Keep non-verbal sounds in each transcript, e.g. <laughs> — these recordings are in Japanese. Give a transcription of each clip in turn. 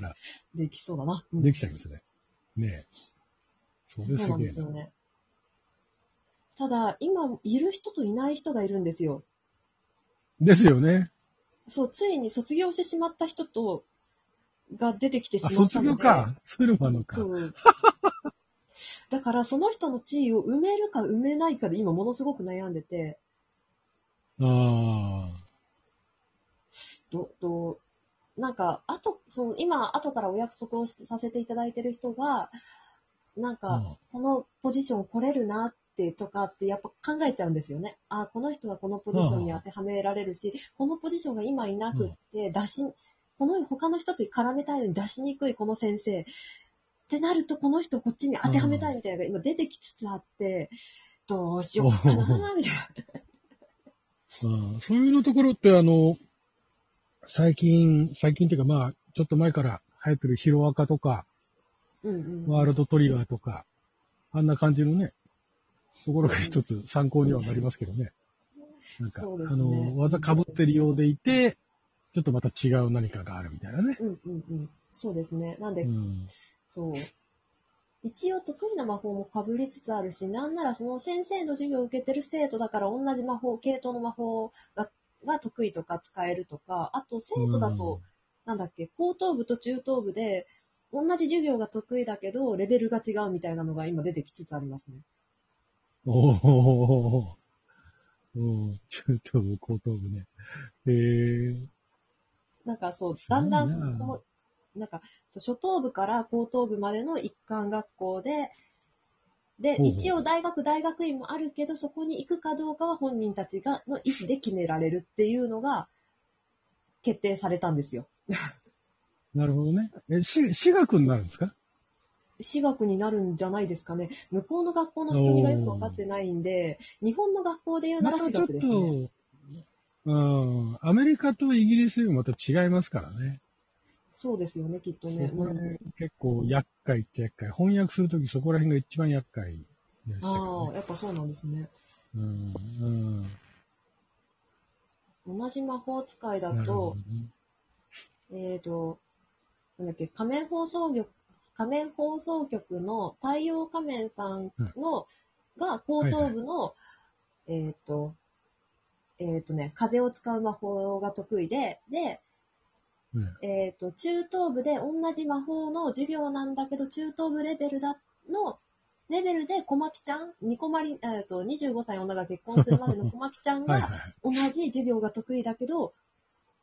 たら、できそうだな。うんできちゃいますよね。ねえ。それそうなん。ですよね。ただ、今、いる人といない人がいるんですよ。ですよね。そう、ついに卒業してしまった人と、が出てきてしあ、まったので。卒業か。そういうのもあるのか。そう。<laughs> だから、その人の地位を埋めるか埋めないかで今ものすごく悩んでて、あど、どう、なんか、あと、その、今、後からお約束をしさせていただいてる人が、なんあ。か、うんこのポジション来れるなってとかってやっぱ考えちゃうんですよね。あ、この人はこのポジションに当てはめられるし、このポジションが今いなくって出し、この他の人と絡めたいのに出しにくいこの先生。ってなるとこの人こっちに当てはめたいみたいなのが今出てきつつあって、どうしようかなみたいな。<laughs> うんそういうのところって、あの、最近、最近っていうかまあ、ちょっと前から流行ってるヒロアカとか、うんうん。ワールドトリガーとか、あんな感じのね、ところが一つ参考にはなりますけどね。なんか、そうですあねの、技被ってるようでいて、ちょっとまた違う何かがあるみたいなね。うんうんうん。そうですね。なんで、うん。そう。一応得意な魔法も被りつつあるし、なんならその先生の授業を受けてる生徒だから同じ魔法、系統の魔法がが得意とか使えるとか、あと生徒だと、なんだっけ、高等部と中等部で同じ授業が得意だけど、レベルが違うみたいなのが今出てきつつありますね。うん。おおお中等部、高等部ね。へえなんかそう、だんだんなその、なんか、初等部から高等部までの一貫学校で、で、一応大学、大学院もあるけど、そこに行くかどうかは本人たちが、の意思で決められるっていうのが、決定されたんですよ。<laughs> なるほどね。え、し、私学になるんですか？私学になるんじゃないですかね。向こうの学校の仕組みがよくわかってないんで、日本の学校で言うなら私またちょっ学ですね。と、うん、アメリカとイギリスよりまた違いますからね。そうですよね、きっとね。結構厄介っちゃ厄介。翻訳するときそこら辺が一番厄介でしたけああ。やっぱそうなんですね。うん、うん。同じ魔法使いだとど、ねえっ、と、なんだっけ、仮面放送局、仮面放送局の太陽仮面さんの、が高等部の、えっ、と、えっ、とね、風を使う魔法が得意で、で、うんえっ、と、中等部で同じ魔法の授業なんだけど、中等部レベルだの、レベルで小牧ちゃん、ニコマリ、えっ、と、25歳女が結婚するまでの <laughs> 小牧ちゃんが、はいはいはい。同じ授業が得意だけど、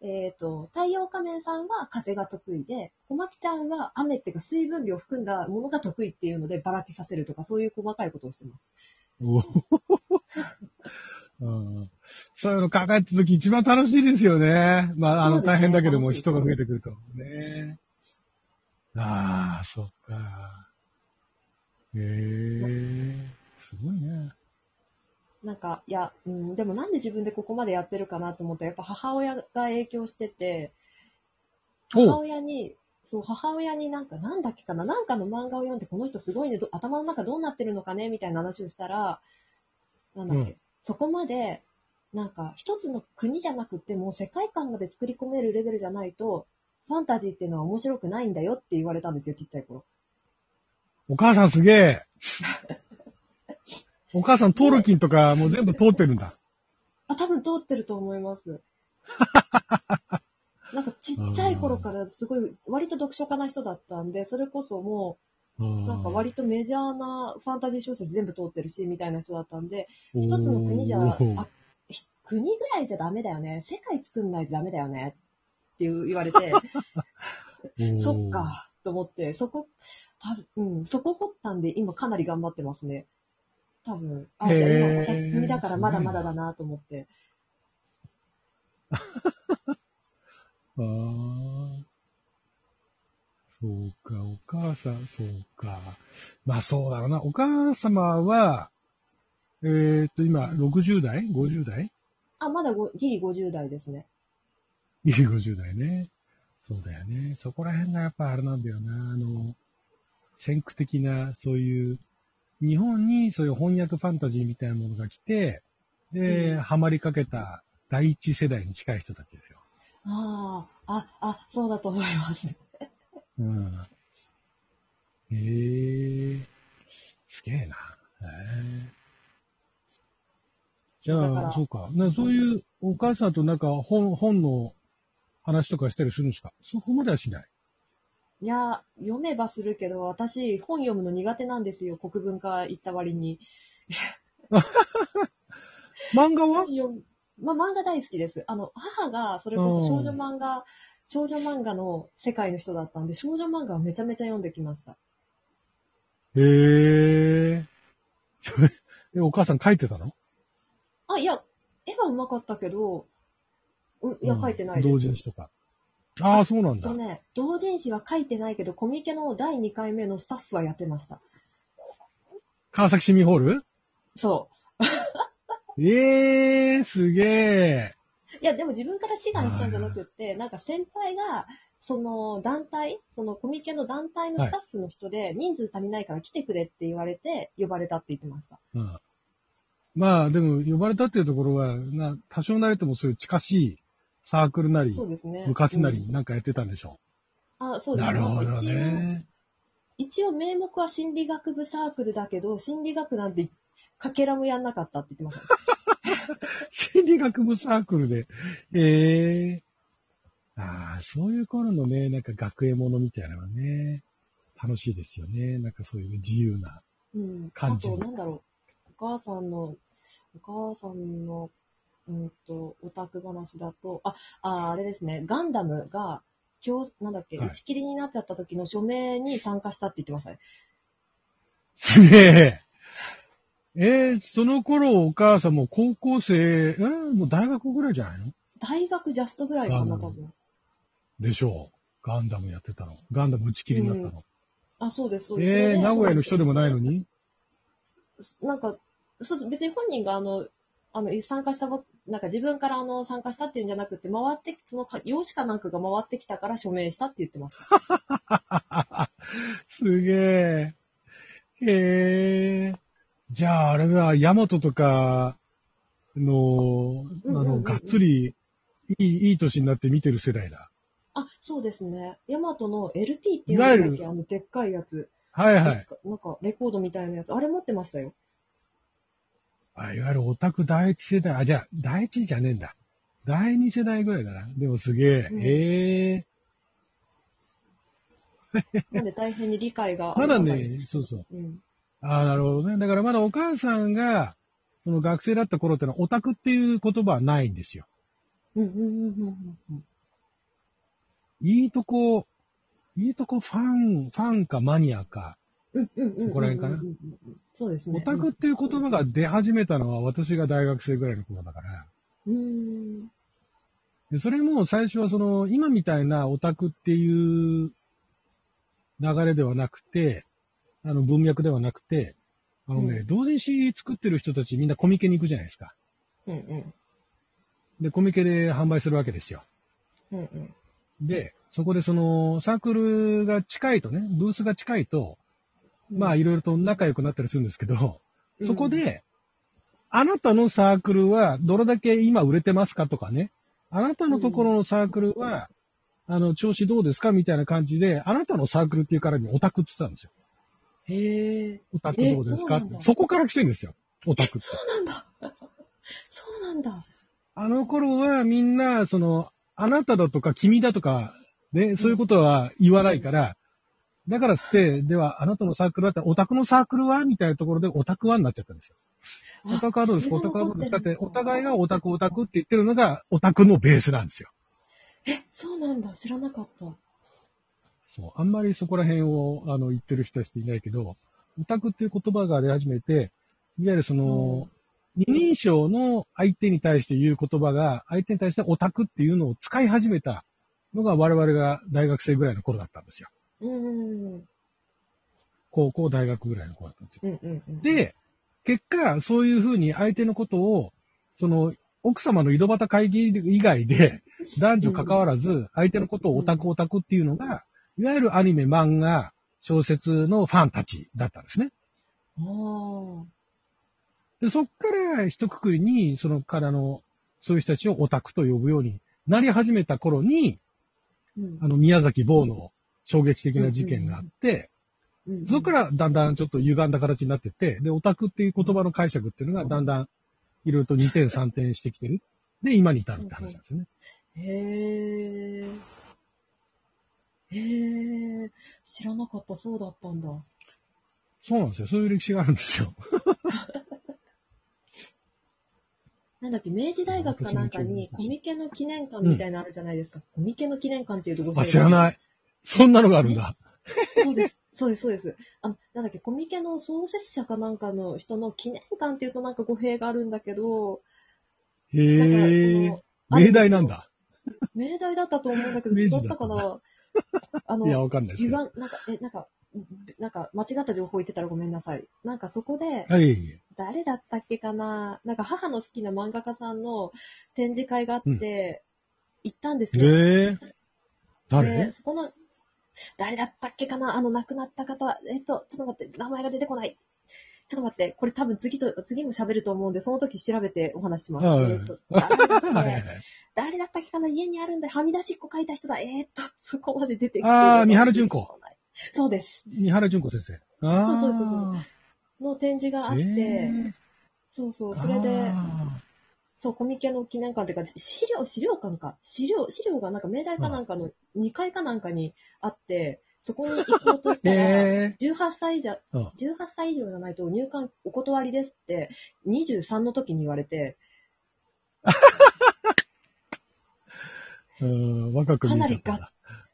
えっ、と、太陽仮面さんは風が得意で、小牧ちゃんは雨っていうか水分量を含んだものが得意っていうのでばらけさせるとか、そういう細かいことをしてます。<laughs> うんそういうの考えたとき一番楽しいですよね。まあ、あの、大変だけども人が増えてくると。ね。ああ、そっか。へえ、すごいね。なんか、いや、うん、でもなんで自分でここまでやってるかなと思った。ら、やっぱ母親が影響してて、母お親に、そう、母親になんか、なんだっけかな、なんかの漫画を読んで、この人すごいね、ど頭の中どうなってるのかね、みたいな話をしたら、なんだっけ、うんそこまで、なんか、一つの国じゃなくて、もう世界観まで作り込めるレベルじゃないと、ファンタジーっていうのは面白くないんだよって言われたんですよ、ちっちゃい頃。お母さんすげえ。<laughs> お母さん、トールキンとかもう全部通ってるんだ。あ、多分通ってると思います。<laughs> なんかちっちゃい頃からすごい、割と読書家な人だったんで、それこそもう、ななんか割とメジャーなファンタジー小説全部通ってるし、みたいな人だったんで、一つの国じゃ、あひ国ぐらいじゃダメだよね。世界作んないとダメだよね。っていう言われて、<laughs> そっ。か、と思って、そこ、多分、うん、そこ掘ったんで、今かなり頑張ってますね。多分、あ、じゃあ今私国だからまだまだだなと思って。ああ。そうか、お母さん、そうか。まあそうだろうな。お母様は、えっ、と、今、60代 ?50 代？あ、まだごギリ50代ですね。いい50代ね。そうだよね。そこら辺がやっぱあれなんだよな。あの、先駆的な、そういう、日本にそういう翻訳ファンタジーみたいなものが来て、で、うんハマりかけた第一世代に近い人たちですよ。ああ、あ、あ、そうだと思います。うん。ええすげえな。へえじゃあ、そうか。なそういうお母さんとなんか本、本の話とかしたりするんですか？そこまではしない。いや、読めばするけど、私、本読むの苦手なんですよ。国文化行った割に。<laughs> 漫画は？まあ、漫画大好きです。あの、母が、それこそ少女漫画、少女漫画の世界の人だったんで、少女漫画をめちゃめちゃ読んできました。へえ。そ <laughs> れえ、お母さん書いてたの？あ、いや、絵は上手かったけど、ういや、うん書いてないです。同人誌とか。ああ、そうなんだと。ね、同人誌は書いてないけど、コミケの第2回目のスタッフはやってました。川崎市民ホール？そう。え <laughs> えー、すげえ。いや、でも自分から志願したんじゃなくって、なんか先輩が、その団体、そのコミケの団体のスタッフの人で、人数足りないから来てくれって言われて、呼ばれたって言ってました。うん。まあ、でも、呼ばれたっていうところは、な、多少なりともそういう近しいサークルなり、そうですね。部活なり、うんなんかやってたんでしょあ、そうう。ですなるほどね。一応名目は心理学部サークルだけど、心理学なんてかけらもやんなかったって言ってました。心理学部サークルで。ええああ、そういう頃のね、なんか学園ものみたいなのはね、楽しいですよね。なんかそういう自由な。うん。あ感じと、なんだろう。お母さんの、お母さんの、うんと、オタク話だと、あ、あ、あれですね。ガンダムが、今日、なんだっけ、はい打ち切りになっちゃった時の署名に参加したって言ってましたね。すげえ。えー、その頃お母さんも高校生、えー、もう大学ぐらいじゃないの？大学ジャストぐらいかな、多分。でしょう。ガンダムやってたの。ガンダム打ち切りになったの。あ、そうです、そうです。そえー、名古屋の人でもないのに？なんか、そうです。別に本人があの、あの、参加したも、なんか自分からあの、参加したっていうんじゃなくて、回って、そのか、用紙かなんかが回ってきたから署名したって言ってます。<laughs> すげえ。へえ。じゃあ、あれだ、ヤマトとかの、あの、うんうんうんうんがっつり、いい、いい年になって見てる世代だ。あ、そうですね。ヤマトの LP っていいわゆるうんだっけあの、でっかいやつ。はいはい。でっかなんか、レコードみたいなやつ。あれ持ってましたよ。あいわゆるオタク第一世代、あ、じゃあ、第一じゃねえんだ。第二世代ぐらいだな。でもすげえ。うんへえ。なんで大変に理解が <laughs> まだねそうそう。うん。ああ、なるほどね。だからまだお母さんが、その学生だった頃ってのはオタクっていう言葉はないんですよ。うんうんうんうんうん。いいとこ、いいとこファン、ファンかマニアか。うんうんうんうんうんうん。そこら辺かなそうですね。オタクっていう言葉が出始めたのは私が大学生ぐらいの頃だから。うん。うん。でそれも最初はその、今みたいなオタクっていう流れではなくて、あの文脈ではなくて、あのね、うん同人誌作ってる人たちみんなコミケに行くじゃないですか。うんうん。で、コミケで販売するわけですよ。うんうん。で、そこでその、サークルが近いとね、ブースが近いと、まあいろいろと仲良くなったりするんですけど、うんそこ、で、あなたのサークルはどれだけ今売れてますかとかね、あなたのところのサークルは、あの、調子どうですかみたいな感じで、あなたのサークルっていうからにオタクって言ってたんですよ。へえ。オタクどうですか？ってえそこから来てるんですよ。オタクって。そうなんだ。<laughs> そうなんだ。あの頃はみんな、その、あなただとか君だとか、ね、そういうことは言わないから、だからって、では、あなたのサークルだったら、オタクのサークルはみたいなところでオタクはになっちゃったんですよ。オタクはどうですか？オタクはどうですか？って、お互いがオタクオタクって言ってるのが、オタクのベースなんですよ。え、そうなんだ。知らなかった。そう。あんまりそこら辺を、あの、言ってる人たちっていないけど、オタクっていう言葉が出始めて、いわゆるその、二人称の相手に対して言う言葉が、相手に対してオタクっていうのを使い始めたのが我々が大学生ぐらいの頃だったんですよ。うん。うん高校、大学ぐらいの頃だったんですよ。うんうん。、で、結果、そういうふうに相手のことを、その、奥様の井戸端会議以外で、男女関わらず、相手のことをオタクオタクっていうのが、いわゆるアニメ、漫画、小説のファンたちだったんですね。で、そっから一括りに、そのからの、そういう人たちをオタクと呼ぶようになり始めた頃に、うんあの、宮崎坊の衝撃的な事件があって、うんそこからだんだんちょっと歪んだ形になってって、で、オタクっていう言葉の解釈っていうのがだんだんいろいろと2点3点してきてる。で、今に至るって話なんですよね。へー。へー。知らなかった、そうだったんだ。そうなんですよ。そういう歴史があるんですよ。<laughs> なんだっけ、明治大学かなんかに <laughs> コミケの記念館みたいなのあるじゃないですか。コミケの記念館っていうとこあ、知らないい。そんなのがあるんだ。そうです。そうです、そうです。あ、なんだっけ、コミケの創設者かなんかの人の記念館っていうとなんか語弊があるんだけど、へえ。の、命題なんだ。命題だったと思うんだけど、<laughs> 明違ったかな？あのい、や、わかんないですけど。歪ん、なんか、え、なんか、なんか、間違った情報言ってたらごめんなさい。なんかそこで、はい。誰だったっけかな？なんか母の好きな漫画家さんの展示会があって、行ったんですよ。へえ。誰？で、そこの、誰だったっけかな？あの亡くなった方、えっと、ちょっと待って、名前が出てこない。ちょっと待って、これ多分次と、次も喋ると思うんで、その時調べてお話しします。はいえっと、誰だったっけ？かな？家にあるんだよ。はみ出しっこ書いた人だ。えーっと、そこまで出てきて。あー三原純子。そうです。三原純子先生。ああ。そうそうそうそうの展示があって、へそうそう、ーそれで、あそう、コミケの記念館っていうか、資料、資料館か。資料、資料がなんか明大かなんかの2階かなんかにあって、そこに行こうとしーたら、へ18歳以上、うん18歳以上じゃないと入館お断りですって、23の時に言われて、え。<laughs> うん、若く見えちゃったんだ。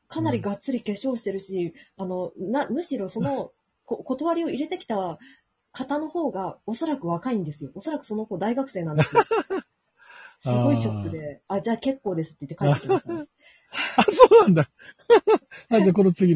かなりがっつり化粧してるし、あの、な、むしろその、こ断りを入れてきた方の方が、おそらく若いんですよ。おそらくその子大学生なんですよ。<laughs> すごいショックで、あじゃあ結構ですって言って帰ってきましたね。<laughs> あ、そうなんだ。あ、じゃあこの次の